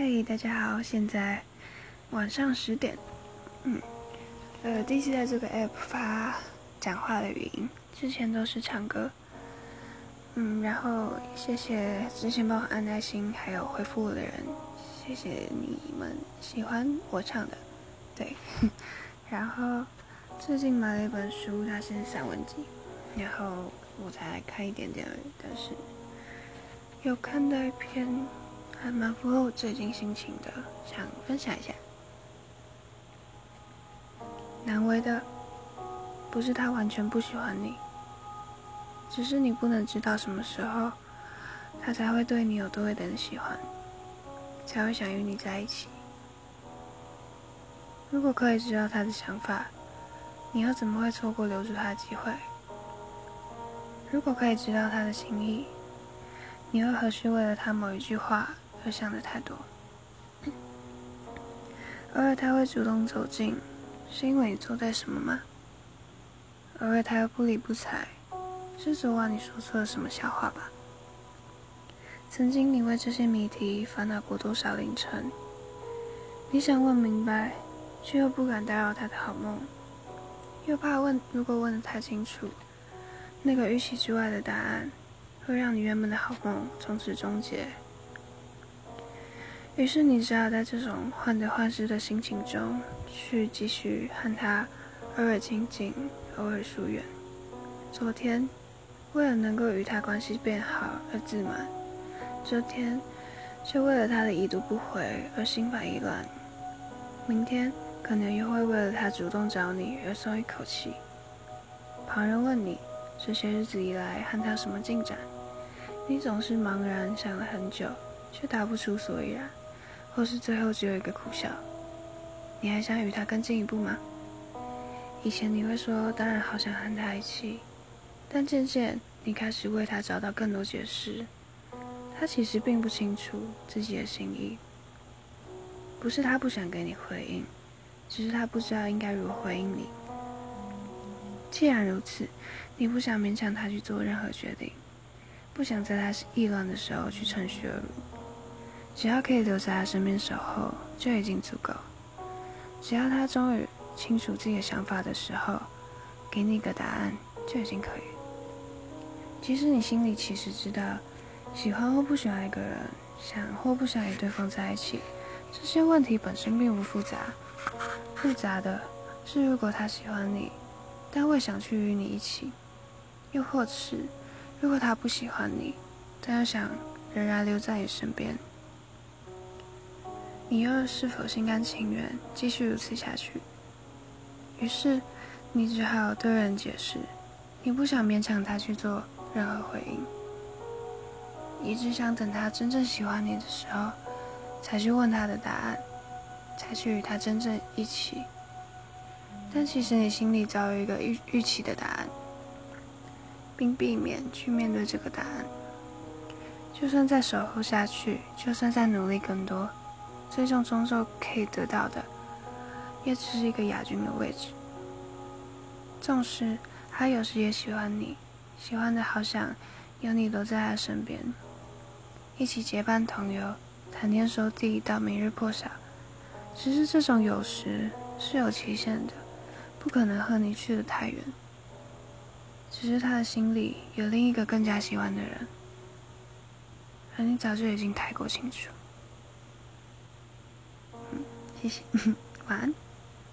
嘿，大家好，现在晚上十点。嗯，呃，第一次在这个 app 发讲话的语音，之前都是唱歌。嗯，然后谢谢之前帮我按爱心还有回复我的人，谢谢你们喜欢我唱的。对，然后最近买了一本书，它是散文集，然后我才看一点点而已，但是有看到一篇。还蛮符合我最近心情的，想分享一下。难为的不是他完全不喜欢你，只是你不能知道什么时候他才会对你有多一点的喜欢，才会想与你在一起。如果可以知道他的想法，你又怎么会错过留住他的机会？如果可以知道他的心意，你又何须为了他某一句话？而想的太多。偶尔他会主动走近，是因为你做对什么吗？偶尔他又不理不睬，是昨晚你说错了什么笑话吧？曾经你为这些谜题烦恼过多少凌晨？你想问明白，却又不敢打扰他的好梦，又怕问，如果问的太清楚，那个预期之外的答案，会让你原本的好梦从此终结。于是你只好在这种患得患失的心情中，去继续和他偶尔亲近，偶尔疏远。昨天为了能够与他关系变好而自满，这天却为了他的已读不回而心烦意乱。明天可能又会为了他主动找你而松一口气。旁人问你这些日子以来和他什么进展，你总是茫然想了很久，却答不出所以然。或是最后只有一个苦笑，你还想与他更进一步吗？以前你会说，当然好想和他一起，但渐渐你开始为他找到更多解释，他其实并不清楚自己的心意。不是他不想给你回应，只是他不知道应该如何回应你。既然如此，你不想勉强他去做任何决定，不想在他意乱的时候去趁虚而入。只要可以留在他身边守候，就已经足够。只要他终于清楚自己的想法的时候，给你一个答案，就已经可以。即使你心里其实知道，喜欢或不喜欢一个人，想或不想与对方在一起，这些问题本身并不复杂。复杂的是，如果他喜欢你，但未想去与你一起；又或是，如果他不喜欢你，但又想仍然留在你身边。你又是否心甘情愿继续如此下去？于是，你只好对人解释，你不想勉强他去做任何回应，你只想等他真正喜欢你的时候，才去问他的答案，才去与他真正一起。但其实你心里早有一个预预期的答案，并避免去面对这个答案。就算再守候下去，就算再努力更多。最终终究可以得到的，也只是一个亚军的位置。纵使他有时也喜欢你，喜欢的好想有你留在他身边，一起结伴同游，谈天说地到明日破晓。只是这种有时是有期限的，不可能和你去的太远。只是他的心里有另一个更加喜欢的人，而你早就已经太过清楚。谢谢，晚安。